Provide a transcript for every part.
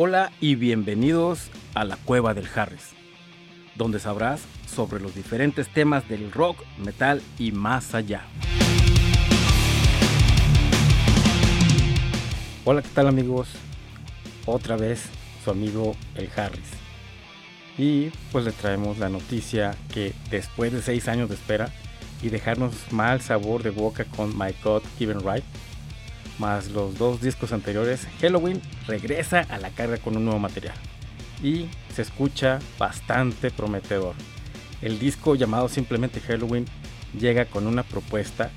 Hola y bienvenidos a la Cueva del Harris, donde sabrás sobre los diferentes temas del rock, metal y más allá. Hola, ¿qué tal amigos? Otra vez su amigo el Harris. Y pues le traemos la noticia que después de seis años de espera y dejarnos mal sabor de boca con My God Given Right, más los dos discos anteriores, Halloween regresa a la carga con un nuevo material y se escucha bastante prometedor. El disco llamado simplemente Halloween llega con una propuesta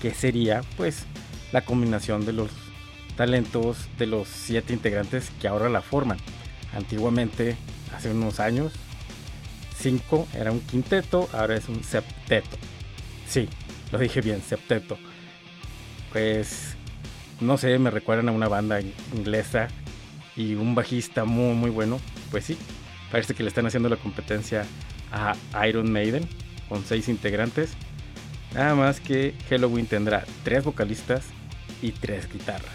que sería pues la combinación de los talentos de los siete integrantes que ahora la forman. Antiguamente, hace unos años, cinco era un quinteto, ahora es un septeto. Sí, lo dije bien, septeto. Pues no sé, me recuerdan a una banda inglesa y un bajista muy muy bueno. Pues sí, parece que le están haciendo la competencia a Iron Maiden con seis integrantes. Nada más que Halloween tendrá tres vocalistas y tres guitarras.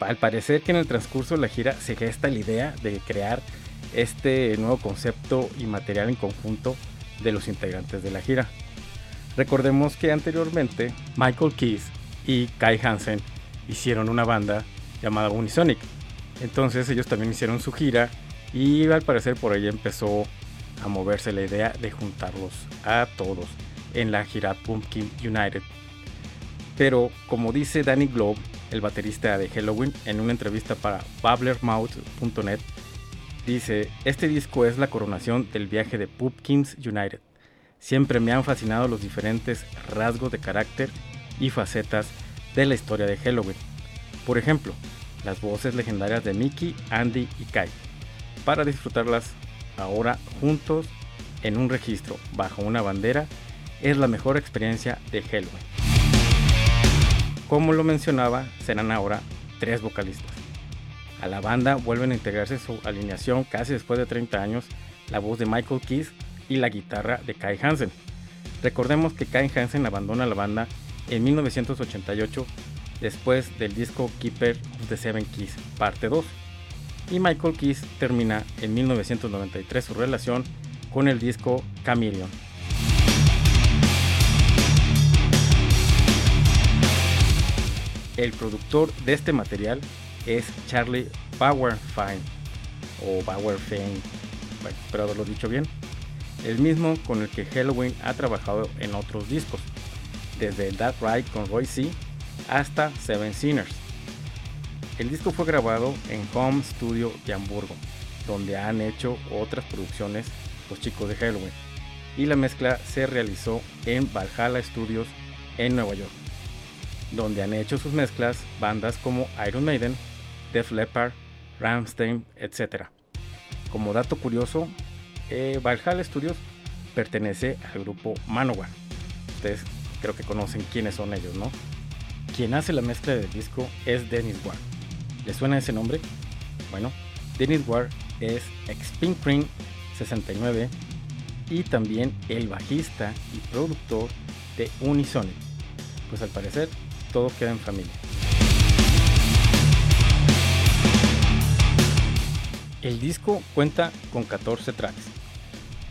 Al parecer que en el transcurso de la gira se gesta la idea de crear este nuevo concepto y material en conjunto de los integrantes de la gira. Recordemos que anteriormente Michael Keys y Kai Hansen hicieron una banda llamada Unisonic. Entonces ellos también hicieron su gira y al parecer por ahí empezó a moverse la idea de juntarlos a todos en la gira Pumpkin United. Pero como dice Danny Globe, el baterista de Halloween, en una entrevista para babblermouth.net, dice, este disco es la coronación del viaje de Pumpkins United. Siempre me han fascinado los diferentes rasgos de carácter y facetas de la historia de Halloween. Por ejemplo, las voces legendarias de Mickey, Andy y Kai, para disfrutarlas ahora juntos en un registro bajo una bandera es la mejor experiencia de Halloween. Como lo mencionaba, serán ahora tres vocalistas. A la banda vuelven a integrarse su alineación casi después de 30 años la voz de Michael Keys y la guitarra de Kai Hansen. Recordemos que Kai Hansen abandona la banda en 1988 después del disco Keeper of the Seven Keys, parte 2. Y Michael Keys termina en 1993 su relación con el disco Chameleon. El productor de este material es Charlie Bauerfein o Bauerfein, espero lo dicho bien, el mismo con el que Halloween ha trabajado en otros discos desde That Ride con Roy C hasta Seven Sinners. El disco fue grabado en Home Studio de Hamburgo, donde han hecho otras producciones los chicos de Halloween, y la mezcla se realizó en Valhalla Studios en Nueva York, donde han hecho sus mezclas bandas como Iron Maiden, Def Leppard, Ramstein, etc. Como dato curioso, eh, Valhalla Studios pertenece al grupo Manowar. Creo que conocen quiénes son ellos, ¿no? Quien hace la mezcla del disco es Dennis Ward. ¿Le suena ese nombre? Bueno, Dennis Ward es ex Pink 69 y también el bajista y productor de Unisonic. Pues al parecer todo queda en familia. El disco cuenta con 14 tracks.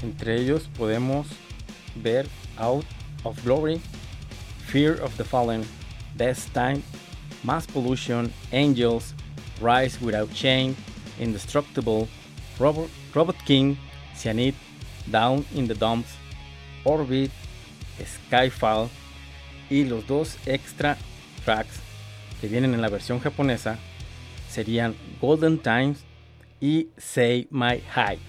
Entre ellos podemos ver Out of Glory, Fear of the Fallen, Death Time, Mass Pollution, Angels, Rise Without Chain, Indestructible, Robot, Robot King, Cyanide, Down in the Dumps, Orbit, Skyfall y los dos extra tracks que vienen en la versión japonesa serían Golden Times y Say My High.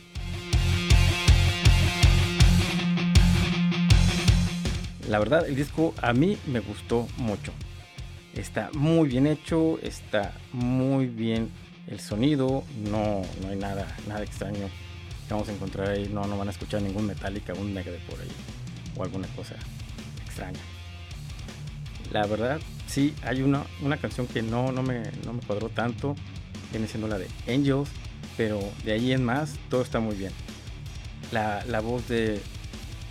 La verdad, el disco a mí me gustó mucho. Está muy bien hecho, está muy bien el sonido, no, no hay nada, nada extraño que vamos a encontrar ahí. No, no van a escuchar ningún Metallica, un Megadeth por ahí o alguna cosa extraña. La verdad, sí, hay una, una canción que no, no, me, no me cuadró tanto, viene siendo la de Angels, pero de ahí en más todo está muy bien. La, la voz de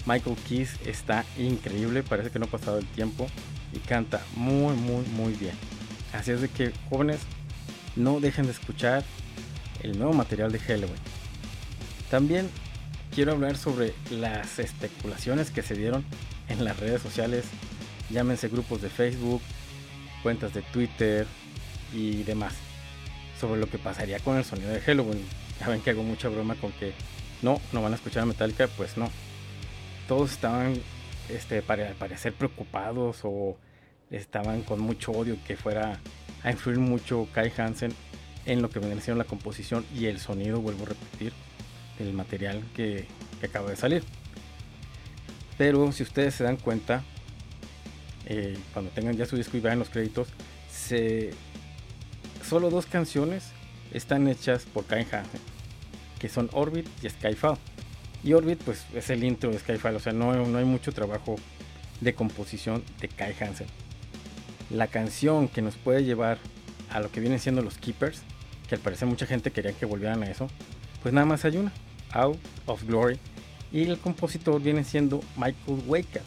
Michael Keys está increíble, parece que no ha pasado el tiempo y canta muy, muy, muy bien. Así es de que jóvenes, no dejen de escuchar el nuevo material de Halloween. También quiero hablar sobre las especulaciones que se dieron en las redes sociales, llámense grupos de Facebook, cuentas de Twitter y demás, sobre lo que pasaría con el sonido de Halloween. Ya ven que hago mucha broma con que no, no van a escuchar a Metallica, pues no. Todos estaban, este, para parecer preocupados o estaban con mucho odio que fuera a influir mucho Kai Hansen en lo que viene siendo la composición y el sonido, vuelvo a repetir, del material que, acaba de salir. Pero si ustedes se dan cuenta, eh, cuando tengan ya su disco y vean los créditos, solo dos canciones están hechas por Kai Hansen, que son Orbit y Skyfall. Y Orbit pues es el intro de Skyfall, o sea, no, no hay mucho trabajo de composición de Kai Hansen. La canción que nos puede llevar a lo que vienen siendo los Keepers que al parecer mucha gente quería que volvieran a eso, pues nada más hay una, Out of Glory, y el compositor viene siendo Michael Waker.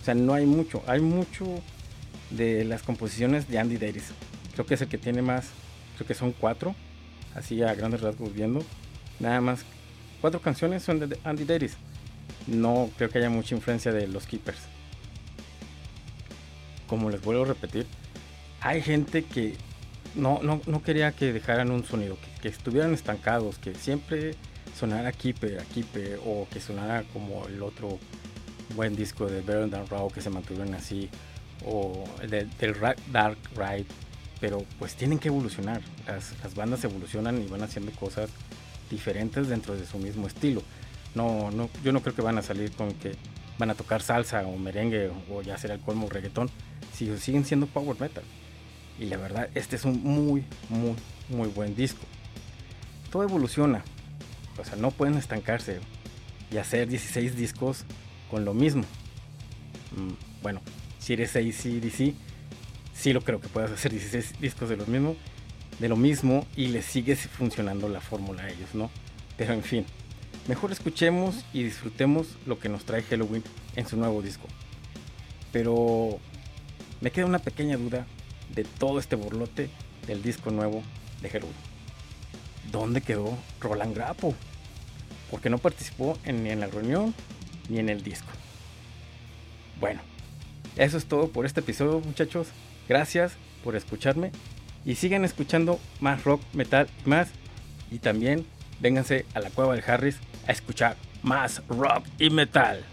O sea, no hay mucho, hay mucho de las composiciones de Andy Davis. Creo que es el que tiene más, creo que son cuatro, así a grandes rasgos viendo. Nada más, cuatro canciones son de Andy Davis. No creo que haya mucha influencia de los Keepers. Como les vuelvo a repetir, hay gente que no, no, no quería que dejaran un sonido, que, estuvieran estancados, que siempre sonara Keeper, a Keeper, o que sonara como el otro buen disco de Than Raw que se mantuvieron así, o del Dark Ride, pero pues tienen que evolucionar, las, bandas evolucionan y van haciendo cosas diferentes dentro de su mismo estilo. No, no, yo no creo que van a salir con que van a tocar salsa o merengue o ya será el colmo reggaetón, si siguen siendo power metal. Y la verdad, este es un muy, muy, muy buen disco. Todo evoluciona. O sea, no pueden estancarse y hacer 16 discos con lo mismo. Mm, bueno, si eres ACDC, sí lo creo que puedas hacer 16 discos de lo mismo, de lo mismo y les sigue funcionando la fórmula a ellos, ¿no? Pero en fin, mejor escuchemos y disfrutemos lo que nos trae Halloween en su nuevo disco. Pero me queda una pequeña duda de todo este burlote del disco nuevo de Halloween. ¿Dónde quedó Roland Grappo? Porque no participó ni en la reunión ni en el disco. Bueno, eso es todo por este episodio, muchachos. Gracias por escucharme y sigan escuchando más rock, metal y más. Y también vénganse a la cueva del Harris a escuchar más rock y metal.